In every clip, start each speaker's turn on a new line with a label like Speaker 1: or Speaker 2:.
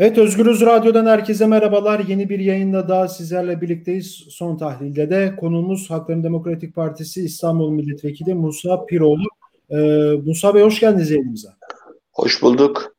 Speaker 1: Evet Özgürüz Radyo'dan herkese merhabalar. Yeni bir yayında daha sizlerle birlikteyiz. Son tahlilde de konuğumuz Hakların Demokratik Partisi İstanbul Milletvekili Musa Piroğlu. Ee, Musa Bey hoş geldiniz yayınımıza.
Speaker 2: Hoş bulduk.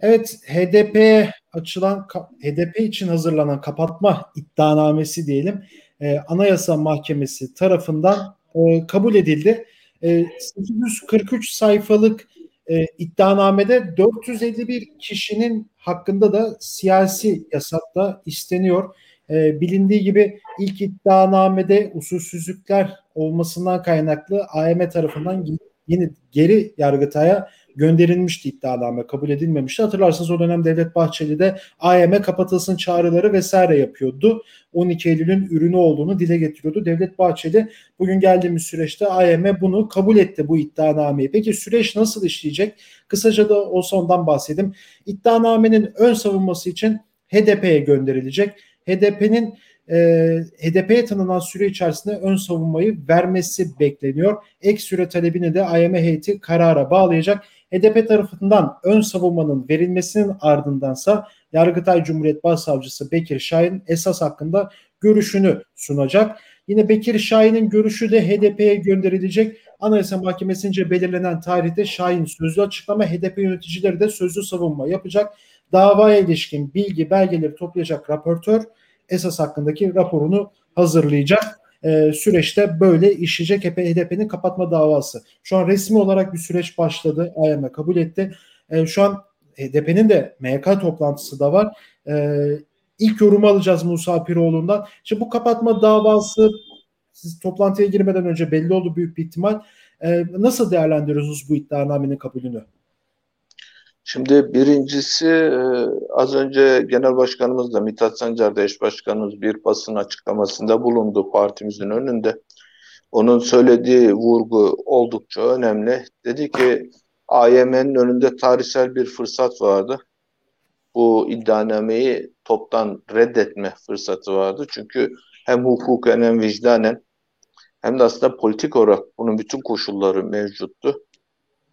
Speaker 1: Evet HDP açılan HDP için hazırlanan kapatma iddianamesi diyelim e, Anayasa Mahkemesi tarafından e, kabul edildi. E, 843 sayfalık e, iddianamede 451 kişinin hakkında da siyasi yasak da isteniyor. E, bilindiği gibi ilk iddianamede usulsüzlükler olmasından kaynaklı AYM tarafından yeni geri yargıtaya gönderilmişti iddianame kabul edilmemişti. Hatırlarsanız o dönem Devlet Bahçeli de AYM kapatılsın çağrıları vesaire yapıyordu. 12 Eylül'ün ürünü olduğunu dile getiriyordu. Devlet Bahçeli bugün geldiğimiz süreçte AYM bunu kabul etti bu iddianameyi. Peki süreç nasıl işleyecek? Kısaca da o sondan bahsedeyim. İddianamenin ön savunması için HDP'ye gönderilecek. HDP'nin e, HDP'ye tanınan süre içerisinde ön savunmayı vermesi bekleniyor. Ek süre talebini de AYM heyeti karara bağlayacak. HDP tarafından ön savunmanın verilmesinin ardındansa Yargıtay Cumhuriyet Başsavcısı Bekir Şahin esas hakkında görüşünü sunacak. Yine Bekir Şahin'in görüşü de HDP'ye gönderilecek. Anayasa Mahkemesi'nce belirlenen tarihte Şahin sözlü açıklama, HDP yöneticileri de sözlü savunma yapacak. Davaya ilişkin bilgi belgeleri toplayacak raportör esas hakkındaki raporunu hazırlayacak. E, süreçte böyle işleyecek HDP'nin kapatma davası. Şu an resmi olarak bir süreç başladı. AYM kabul etti. E, şu an HDP'nin de MYK toplantısı da var. E, ilk yorumu alacağız Musa Piroğlu'ndan. Şimdi bu kapatma davası siz toplantıya girmeden önce belli oldu büyük bir ihtimal. E, nasıl değerlendiriyorsunuz bu iddianamenin kabulünü?
Speaker 2: Şimdi birincisi e, az önce Genel Başkanımız da Mithat Sancar da eş başkanımız bir basın açıklamasında bulundu partimizin önünde. Onun söylediği vurgu oldukça önemli. Dedi ki AYM'nin önünde tarihsel bir fırsat vardı. Bu iddianameyi toptan reddetme fırsatı vardı. Çünkü hem hukuken hem vicdanen hem de aslında politik olarak bunun bütün koşulları mevcuttu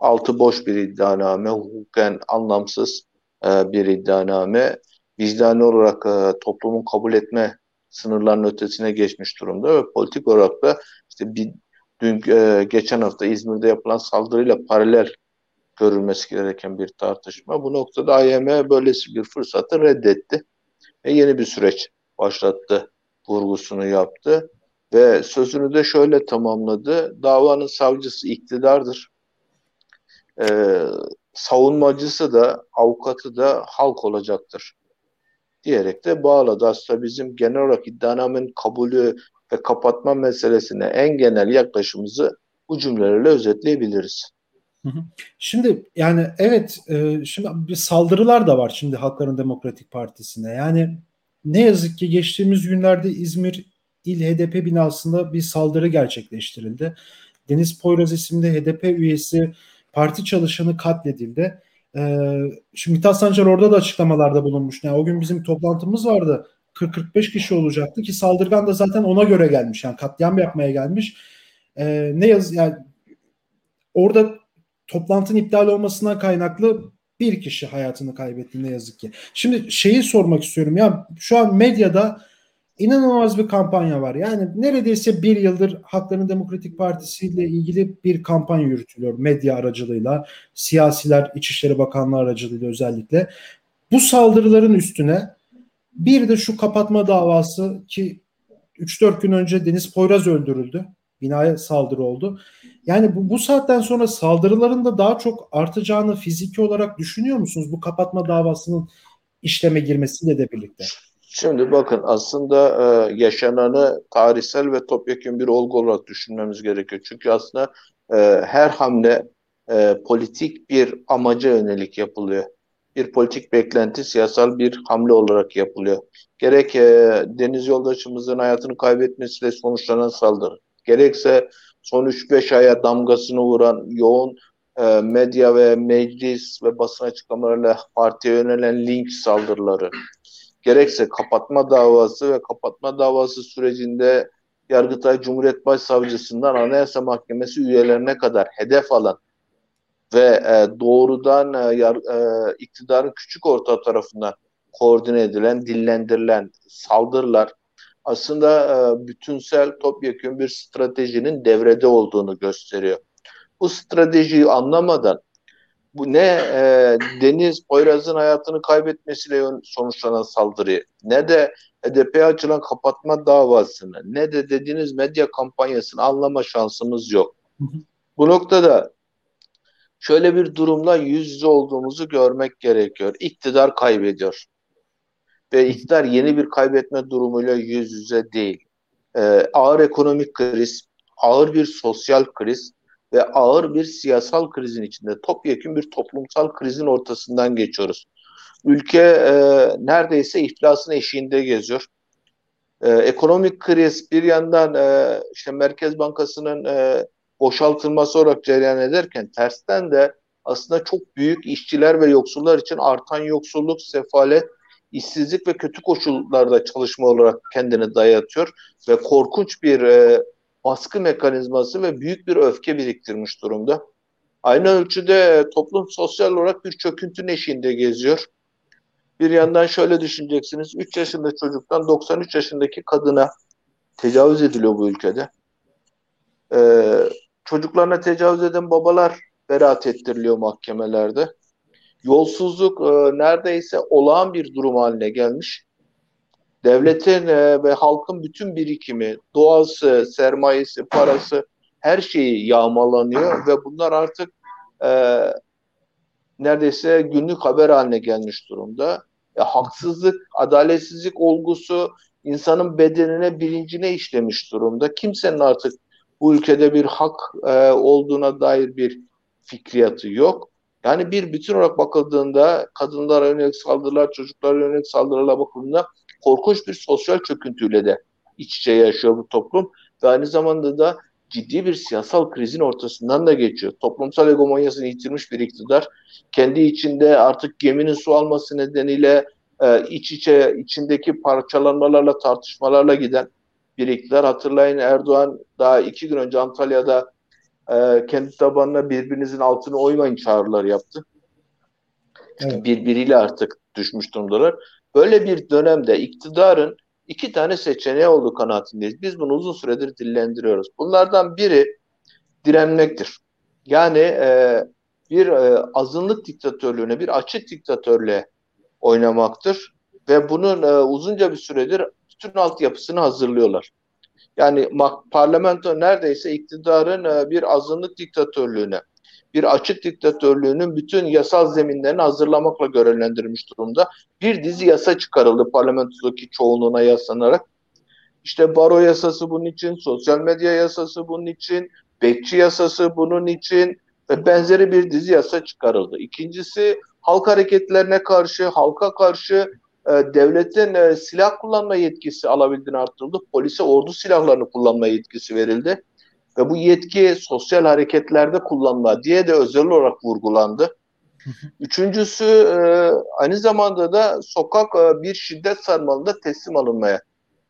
Speaker 2: altı boş bir iddianame, hukuken anlamsız e, bir iddianame, vicdani olarak e, toplumun kabul etme sınırlarının ötesine geçmiş durumda ve politik olarak da işte bir dün e, geçen hafta İzmir'de yapılan saldırıyla paralel görülmesi gereken bir tartışma. Bu noktada AYM böylesi bir fırsatı reddetti ve yeni bir süreç başlattı vurgusunu yaptı ve sözünü de şöyle tamamladı. Davanın savcısı iktidardır e, savunmacısı da avukatı da halk olacaktır diyerek de bağladı. Aslında bizim genel olarak iddianamenin kabulü ve kapatma meselesine en genel yaklaşımımızı bu cümlelerle özetleyebiliriz.
Speaker 1: Şimdi yani evet e, şimdi bir saldırılar da var şimdi Halkların Demokratik Partisi'ne. Yani ne yazık ki geçtiğimiz günlerde İzmir İl HDP binasında bir saldırı gerçekleştirildi. Deniz Poyraz isimli HDP üyesi parti çalışanı katledildi. Ee, şimdi Mithat Sancar orada da açıklamalarda bulunmuş. Yani o gün bizim toplantımız vardı. 40-45 kişi olacaktı ki saldırgan da zaten ona göre gelmiş. Yani katliam yapmaya gelmiş. Ee, ne yaz yani orada toplantının iptal olmasından kaynaklı bir kişi hayatını kaybetti ne yazık ki. Şimdi şeyi sormak istiyorum ya şu an medyada inanılmaz bir kampanya var. Yani neredeyse bir yıldır Hakların Demokratik Partisi ile ilgili bir kampanya yürütülüyor medya aracılığıyla, siyasiler, İçişleri Bakanlığı aracılığıyla özellikle. Bu saldırıların üstüne bir de şu kapatma davası ki 3-4 gün önce Deniz Poyraz öldürüldü. Binaya saldırı oldu. Yani bu, bu saatten sonra saldırıların da daha çok artacağını fiziki olarak düşünüyor musunuz? Bu kapatma davasının işleme girmesiyle de birlikte.
Speaker 2: Şimdi bakın aslında e, yaşananı tarihsel ve topyekun bir olgu olarak düşünmemiz gerekiyor. Çünkü aslında e, her hamle e, politik bir amaca yönelik yapılıyor. Bir politik beklenti siyasal bir hamle olarak yapılıyor. Gerek e, deniz yoldaşımızın hayatını kaybetmesiyle sonuçlanan saldırı, gerekse son 3-5 aya damgasını vuran yoğun e, medya ve meclis ve basın açıklamalarıyla partiye yönelen link saldırıları, gerekse kapatma davası ve kapatma davası sürecinde Yargıtay Cumhuriyet Başsavcısından Anayasa Mahkemesi üyelerine kadar hedef alan ve e, doğrudan e, yar, e, iktidarın küçük orta tarafından koordine edilen, dillendirilen saldırılar aslında e, bütünsel topyekun bir stratejinin devrede olduğunu gösteriyor. Bu stratejiyi anlamadan bu ne e, Deniz Poyraz'ın hayatını kaybetmesiyle sonuçlanan saldırıyı ne de HDP'ye açılan kapatma davasını ne de dediğiniz medya kampanyasını anlama şansımız yok. Bu noktada şöyle bir durumla yüz yüze olduğumuzu görmek gerekiyor. İktidar kaybediyor. Ve iktidar yeni bir kaybetme durumuyla yüz yüze değil. Ee, ağır ekonomik kriz, ağır bir sosyal kriz ve ağır bir siyasal krizin içinde topyekun bir toplumsal krizin ortasından geçiyoruz. Ülke e, neredeyse iflasın eşiğinde geziyor. E, ekonomik kriz bir yandan e, işte Merkez Bankası'nın e, boşaltılması olarak cereyan ederken tersten de aslında çok büyük işçiler ve yoksullar için artan yoksulluk, sefalet, işsizlik ve kötü koşullarda çalışma olarak kendini dayatıyor ve korkunç bir e, baskı mekanizması ve büyük bir öfke biriktirmiş durumda. Aynı ölçüde toplum sosyal olarak bir çöküntü eşiğinde geziyor. Bir yandan şöyle düşüneceksiniz. 3 yaşında çocuktan 93 yaşındaki kadına tecavüz ediliyor bu ülkede. Ee, çocuklarına tecavüz eden babalar beraat ettiriliyor mahkemelerde. Yolsuzluk e, neredeyse olağan bir durum haline gelmiş. Devletin e, ve halkın bütün birikimi, doğası, sermayesi, parası her şeyi yağmalanıyor ve bunlar artık e, neredeyse günlük haber haline gelmiş durumda. Ya, haksızlık, adaletsizlik olgusu insanın bedenine, bilincine işlemiş durumda. Kimsenin artık bu ülkede bir hak e, olduğuna dair bir fikriyatı yok. Yani bir bütün olarak bakıldığında kadınlara yönelik saldırılar, çocuklara yönelik saldırılara bakıldığında korkunç bir sosyal çöküntüyle de iç içe yaşıyor bu toplum. Ve aynı zamanda da ciddi bir siyasal krizin ortasından da geçiyor. Toplumsal egomonyasını yitirmiş bir iktidar kendi içinde artık geminin su alması nedeniyle e, iç içe içindeki parçalanmalarla tartışmalarla giden bir iktidar. Hatırlayın Erdoğan daha iki gün önce Antalya'da e, kendi tabanına birbirinizin altını oymayın çağrıları yaptı. Evet. Birbiriyle artık düşmüş durumdalar. Böyle bir dönemde iktidarın iki tane seçeneği olduğu kanaatindeyiz. Biz bunu uzun süredir dillendiriyoruz. Bunlardan biri direnmektir. Yani e, bir e, azınlık diktatörlüğüne, bir açık diktatörlüğe oynamaktır. Ve bunun e, uzunca bir süredir bütün altyapısını hazırlıyorlar. Yani parlamento neredeyse iktidarın e, bir azınlık diktatörlüğüne, bir açık diktatörlüğünün bütün yasal zeminlerini hazırlamakla görevlendirilmiş durumda. Bir dizi yasa çıkarıldı parlamentodaki çoğunluğuna yaslanarak. İşte baro yasası bunun için, sosyal medya yasası bunun için, bekçi yasası bunun için ve benzeri bir dizi yasa çıkarıldı. İkincisi halk hareketlerine karşı, halka karşı e, devletin e, silah kullanma yetkisi alabildiğini arttırıldı. Polise ordu silahlarını kullanma yetkisi verildi. Ve bu yetki sosyal hareketlerde kullanma diye de özel olarak vurgulandı. Üçüncüsü e, aynı zamanda da sokak e, bir şiddet sarmalında teslim alınmaya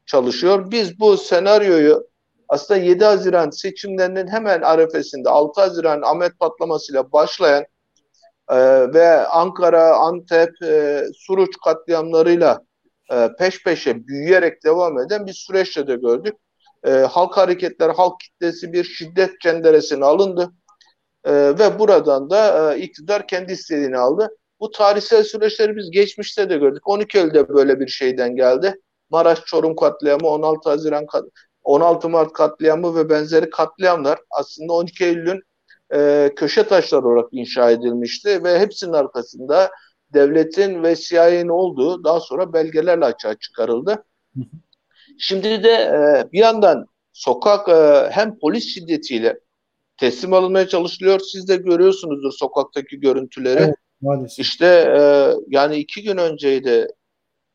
Speaker 2: çalışıyor. Biz bu senaryoyu aslında 7 Haziran seçimlerinin hemen arefesinde 6 Haziran Ahmet patlamasıyla başlayan e, ve Ankara, Antep, Suruç katliamlarıyla peş peşe büyüyerek devam eden bir süreçte de gördük. E, halk hareketleri, halk kitlesi bir şiddet cenderesine alındı e, ve buradan da e, iktidar kendi istediğini aldı. Bu tarihsel süreçleri biz geçmişte de gördük. 12 Eylül'de böyle bir şeyden geldi. Maraş Çorum katliamı, 16 Haziran 16 Mart katliamı ve benzeri katliamlar aslında 12 Eylül'ün e, köşe taşları olarak inşa edilmişti ve hepsinin arkasında devletin ve CIA'nin olduğu daha sonra belgelerle açığa çıkarıldı. Şimdi de e, bir yandan sokak e, hem polis şiddetiyle teslim alınmaya çalışılıyor. Siz de görüyorsunuzdur sokaktaki görüntüleri. Evet, maalesef. İşte e, yani iki gün önceydi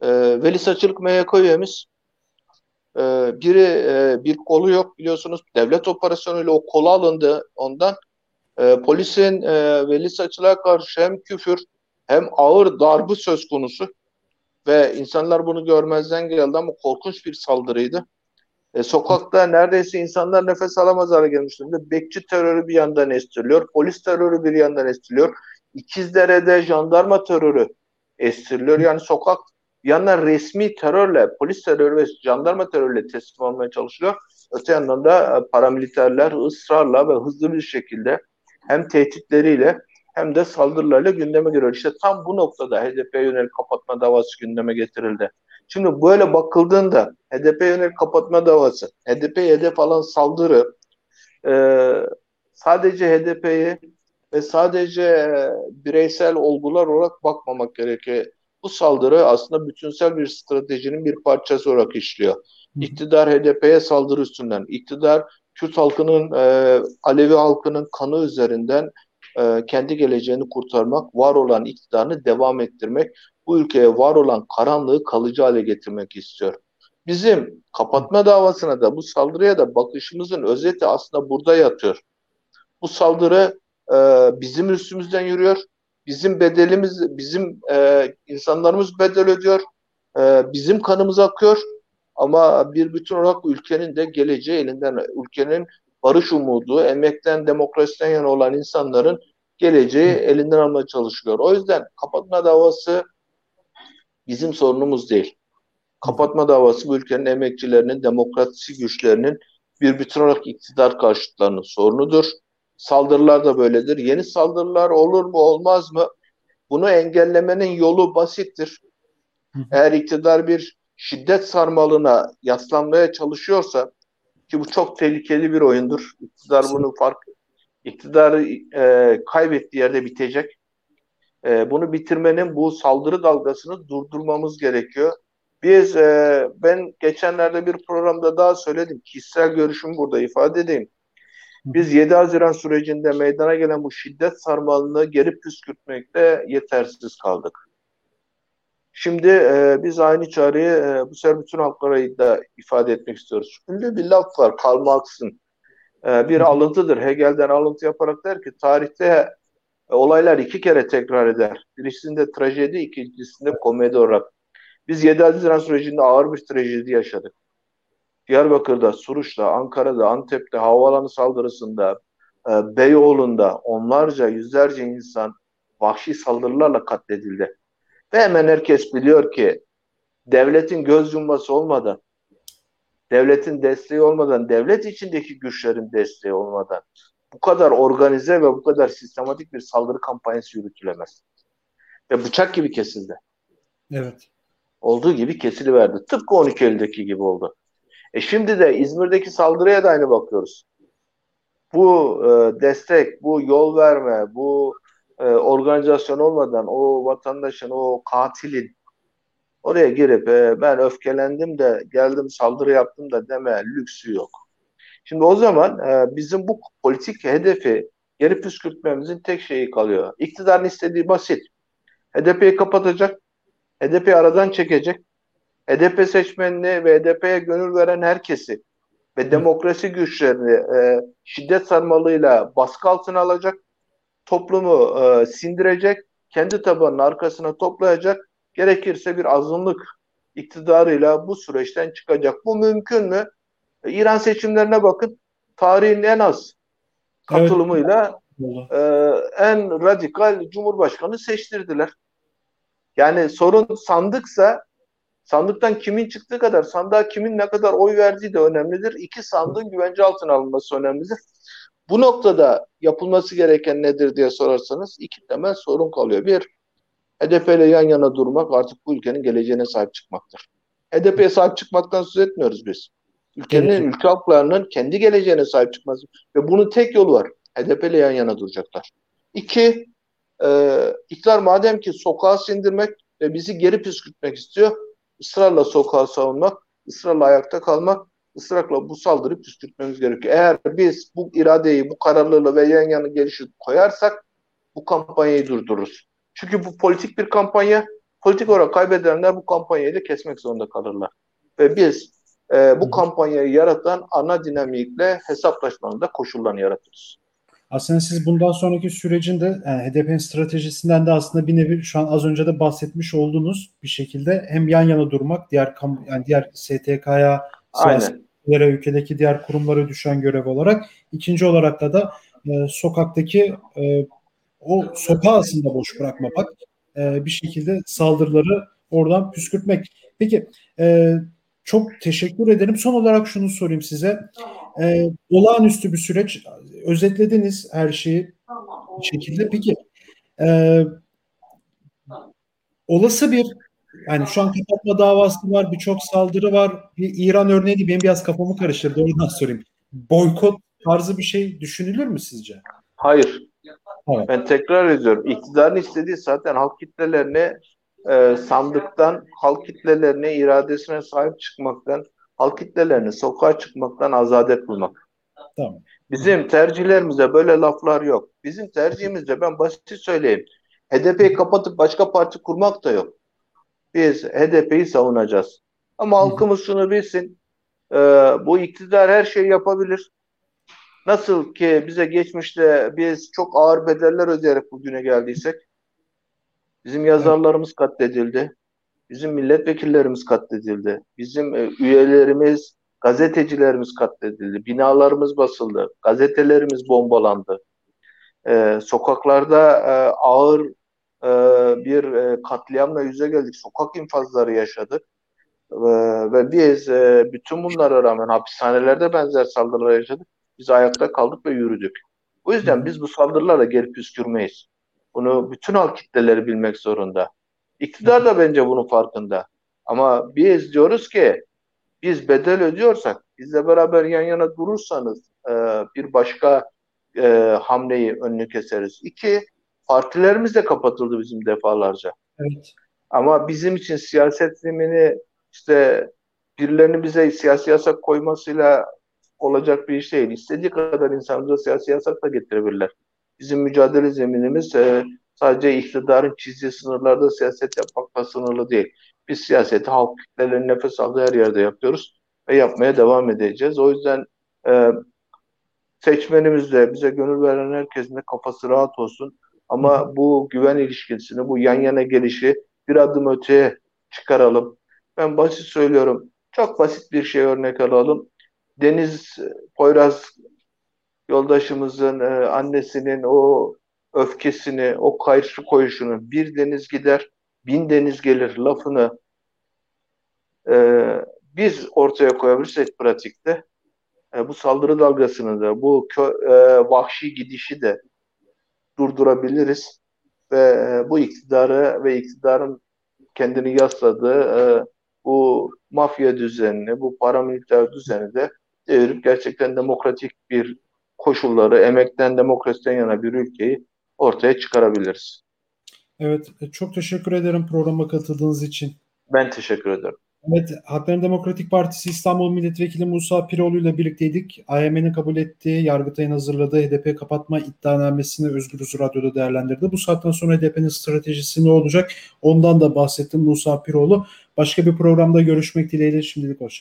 Speaker 2: e, Veli Saçılık MYK üyemiz e, biri e, bir kolu yok biliyorsunuz devlet operasyonuyla o kolu alındı ondan e, polisin e, Veli Saçılık'a karşı hem küfür hem ağır darbe söz konusu ve insanlar bunu görmezden geldi ama korkunç bir saldırıydı. E, sokakta neredeyse insanlar nefes alamaz hale gelmiş. Bekçi terörü bir yandan estiriliyor, polis terörü bir yandan estiriliyor. İkizdere'de jandarma terörü estiriliyor. Yani sokak Bir yandan resmi terörle, polis terörü ve jandarma terörle teslim olmaya çalışıyor. Öte yandan da e, paramiliterler ısrarla ve hızlı bir şekilde hem tehditleriyle hem de saldırılarla gündeme giriyor. İşte tam bu noktada HDP'ye yönelik kapatma davası gündeme getirildi. Şimdi böyle bakıldığında HDP yönelik kapatma davası, HDP hedef alan saldırı e, sadece HDP'yi ve sadece bireysel olgular olarak bakmamak gerekiyor. Bu saldırı aslında bütünsel bir stratejinin bir parçası olarak işliyor. İktidar HDP'ye saldırı üstünden, iktidar Kürt halkının, e, Alevi halkının kanı üzerinden e, kendi geleceğini kurtarmak, var olan iktidarını devam ettirmek, bu ülkeye var olan karanlığı kalıcı hale getirmek istiyor. Bizim kapatma davasına da bu saldırıya da bakışımızın özeti aslında burada yatıyor. Bu saldırı e, bizim üstümüzden yürüyor. Bizim bedelimiz, bizim e, insanlarımız bedel ödüyor. E, bizim kanımız akıyor. Ama bir bütün olarak ülkenin de geleceği elinden, ülkenin barış umudu, emekten, demokrasiden yana olan insanların geleceği elinden almaya çalışılıyor. O yüzden kapatma davası bizim sorunumuz değil. Kapatma davası bu ülkenin emekçilerinin, demokrasi güçlerinin bir bütün olarak iktidar karşıtlarının sorunudur. Saldırılar da böyledir. Yeni saldırılar olur mu olmaz mı? Bunu engellemenin yolu basittir. Eğer iktidar bir şiddet sarmalına yaslanmaya çalışıyorsa ki bu çok tehlikeli bir oyundur. İktidar bunu fark iktidarı e, kaybettiği yerde bitecek. E, bunu bitirmenin bu saldırı dalgasını durdurmamız gerekiyor. Biz e, ben geçenlerde bir programda daha söyledim. Kişisel görüşümü burada ifade edeyim. Biz 7 Haziran sürecinde meydana gelen bu şiddet sarmalını geri püskürtmekte yetersiz kaldık. Şimdi e, biz aynı çağrıyı e, bu sefer bütün halklara da ifade etmek istiyoruz. Şimdi bir laf var Karl Marx'ın e, bir alıntıdır. Hegel'den alıntı yaparak der ki tarihte e, olaylar iki kere tekrar eder. Birincisinde trajedi, ikincisinde komedi olarak. Biz 7 Haziran sürecinde ağır bir trajedi yaşadık. Diyarbakır'da, Suruç'ta, Ankara'da, Antep'te, havaalanı saldırısında, e, Beyoğlu'nda onlarca, yüzlerce insan vahşi saldırılarla katledildi. Ve hemen herkes biliyor ki devletin göz yumması olmadan, devletin desteği olmadan, devlet içindeki güçlerin desteği olmadan bu kadar organize ve bu kadar sistematik bir saldırı kampanyası yürütülemez. Ve bıçak gibi kesildi.
Speaker 1: Evet.
Speaker 2: Olduğu gibi kesiliverdi. Tıpkı 12 Eylül'deki gibi oldu. E şimdi de İzmir'deki saldırıya da aynı bakıyoruz. Bu e, destek, bu yol verme, bu e, organizasyon olmadan o vatandaşın, o katilin oraya girip e, ben öfkelendim de geldim saldırı yaptım da deme lüksü yok. Şimdi o zaman e, bizim bu politik hedefi geri püskürtmemizin tek şeyi kalıyor. İktidarın istediği basit. HDP'yi kapatacak, HDP'yi aradan çekecek, HDP seçmenini ve HDP'ye gönül veren herkesi ve demokrasi güçlerini e, şiddet sarmalıyla baskı altına alacak toplumu e, sindirecek, kendi tabanının arkasına toplayacak, gerekirse bir azınlık iktidarıyla bu süreçten çıkacak. Bu mümkün mü? E, İran seçimlerine bakın. Tarihin en az katılımıyla evet. e, en radikal cumhurbaşkanı seçtirdiler. Yani sorun sandıksa sandıktan kimin çıktığı kadar sandığa kimin ne kadar oy verdiği de önemlidir. İki sandığın güvence altına alınması önemlidir. Bu noktada yapılması gereken nedir diye sorarsanız iki temel sorun kalıyor. Bir, HDP ile yan yana durmak artık bu ülkenin geleceğine sahip çıkmaktır. HDP'ye sahip çıkmaktan söz etmiyoruz biz. Ülkenin, evet. ülke halklarının kendi geleceğine sahip çıkması. Ve bunun tek yolu var. HDP ile yan yana duracaklar. İki, e, iktidar madem ki sokağa sindirmek ve bizi geri püskürtmek istiyor, ısrarla sokağa savunmak, ısrarla ayakta kalmak ısrarla bu saldırı püskürtmemiz gerekiyor. Eğer biz bu iradeyi, bu kararlılığı ve yan yana gelişi koyarsak bu kampanyayı durdururuz. Çünkü bu politik bir kampanya. Politik olarak kaybedenler bu kampanyayı da kesmek zorunda kalırlar. Ve biz e, bu kampanyayı yaratan ana dinamikle hesaplaşmanın da koşullarını yaratırız.
Speaker 1: Aslında siz bundan sonraki sürecin de yani HDP'nin stratejisinden de aslında bir nevi şu an az önce de bahsetmiş olduğunuz bir şekilde hem yan yana durmak, diğer yani diğer STK'ya Aynen diğer ülkedeki diğer kurumlara düşen görev olarak. ikinci olarak da da e, sokaktaki e, o sokağı aslında boş bırakmamak e, bir şekilde saldırıları oradan püskürtmek. Peki e, çok teşekkür ederim. Son olarak şunu sorayım size. E, olağanüstü bir süreç. Özetlediniz her şeyi bir şekilde. Peki e, olası bir yani şu an kapatma davası var, birçok saldırı var. Bir İran örneği benim biraz kafamı karıştırdı. Oradan sorayım. Boykot tarzı bir şey düşünülür mü sizce?
Speaker 2: Hayır.
Speaker 1: Evet.
Speaker 2: Ben tekrar ediyorum. İktidarın istediği zaten halk kitlelerini e, sandıktan, halk kitlelerine, iradesine sahip çıkmaktan, halk kitlelerini sokağa çıkmaktan azade kılmak.
Speaker 1: Tamam.
Speaker 2: Bizim tercihlerimizde böyle laflar yok. Bizim tercihimizde ben basit söyleyeyim. HDP'yi kapatıp başka parti kurmak da yok. Biz HDP'yi savunacağız. Ama halkımız şunu bilsin. E, bu iktidar her şeyi yapabilir. Nasıl ki bize geçmişte biz çok ağır bedeller ödeyerek bugüne geldiysek, bizim yazarlarımız katledildi, bizim milletvekillerimiz katledildi, bizim e, üyelerimiz, gazetecilerimiz katledildi, binalarımız basıldı, gazetelerimiz bombalandı. Ee, sokaklarda e, ağır e, bir e, katliamla yüze geldik, sokak infazları yaşadık. Ve, ve biz e, bütün bunlara rağmen hapishanelerde benzer saldırılar yaşadık. Biz ayakta kaldık ve yürüdük. O yüzden biz bu saldırılara geri püskürmeyiz. Bunu bütün halk kitleleri bilmek zorunda. İktidar da bence bunun farkında. Ama biz diyoruz ki biz bedel ödüyorsak, bizle beraber yan yana durursanız e, bir başka e, hamleyi önünü keseriz. İki, partilerimiz de kapatıldı bizim defalarca.
Speaker 1: Evet.
Speaker 2: Ama bizim için siyaset zemini işte birilerinin bize siyasi yasak koymasıyla olacak bir iş değil. İstediği kadar insanımıza siyasi yasak da getirebilirler. Bizim mücadele zeminimiz e, sadece iktidarın çizdiği sınırlarda siyaset yapmakla sınırlı değil. Biz siyaseti halk kitlelerinin nefes aldığı her yerde yapıyoruz ve yapmaya devam edeceğiz. O yüzden e, seçmenimiz de bize gönül veren herkesin de kafası rahat olsun. Ama bu güven ilişkisini, bu yan yana gelişi bir adım öteye çıkaralım. Ben basit söylüyorum. Çok basit bir şey örnek alalım. Deniz Poyraz yoldaşımızın e, annesinin o öfkesini, o karşı koyuşunu bir deniz gider, bin deniz gelir lafını e, biz ortaya koyabilirsek pratikte e, bu saldırı dalgasını da, bu kö, e, vahşi gidişi de durdurabiliriz ve e, bu iktidarı ve iktidarın kendini yasladığı e, bu mafya düzenini, bu paramiliter düzeni de devirip gerçekten demokratik bir koşulları, emekten demokrasiden yana bir ülkeyi ortaya çıkarabiliriz.
Speaker 1: Evet, çok teşekkür ederim programa katıldığınız için.
Speaker 2: Ben teşekkür ederim.
Speaker 1: Evet, Hakların Demokratik Partisi İstanbul Milletvekili Musa Piroğlu ile birlikteydik. AYM'nin kabul ettiği, Yargıtay'ın hazırladığı HDP kapatma iddianamesini Özgürüz Radyo'da değerlendirdi. Bu saatten sonra HDP'nin stratejisi ne olacak? Ondan da bahsettim Musa Piroğlu. Başka bir programda görüşmek dileğiyle şimdilik hoşçakalın.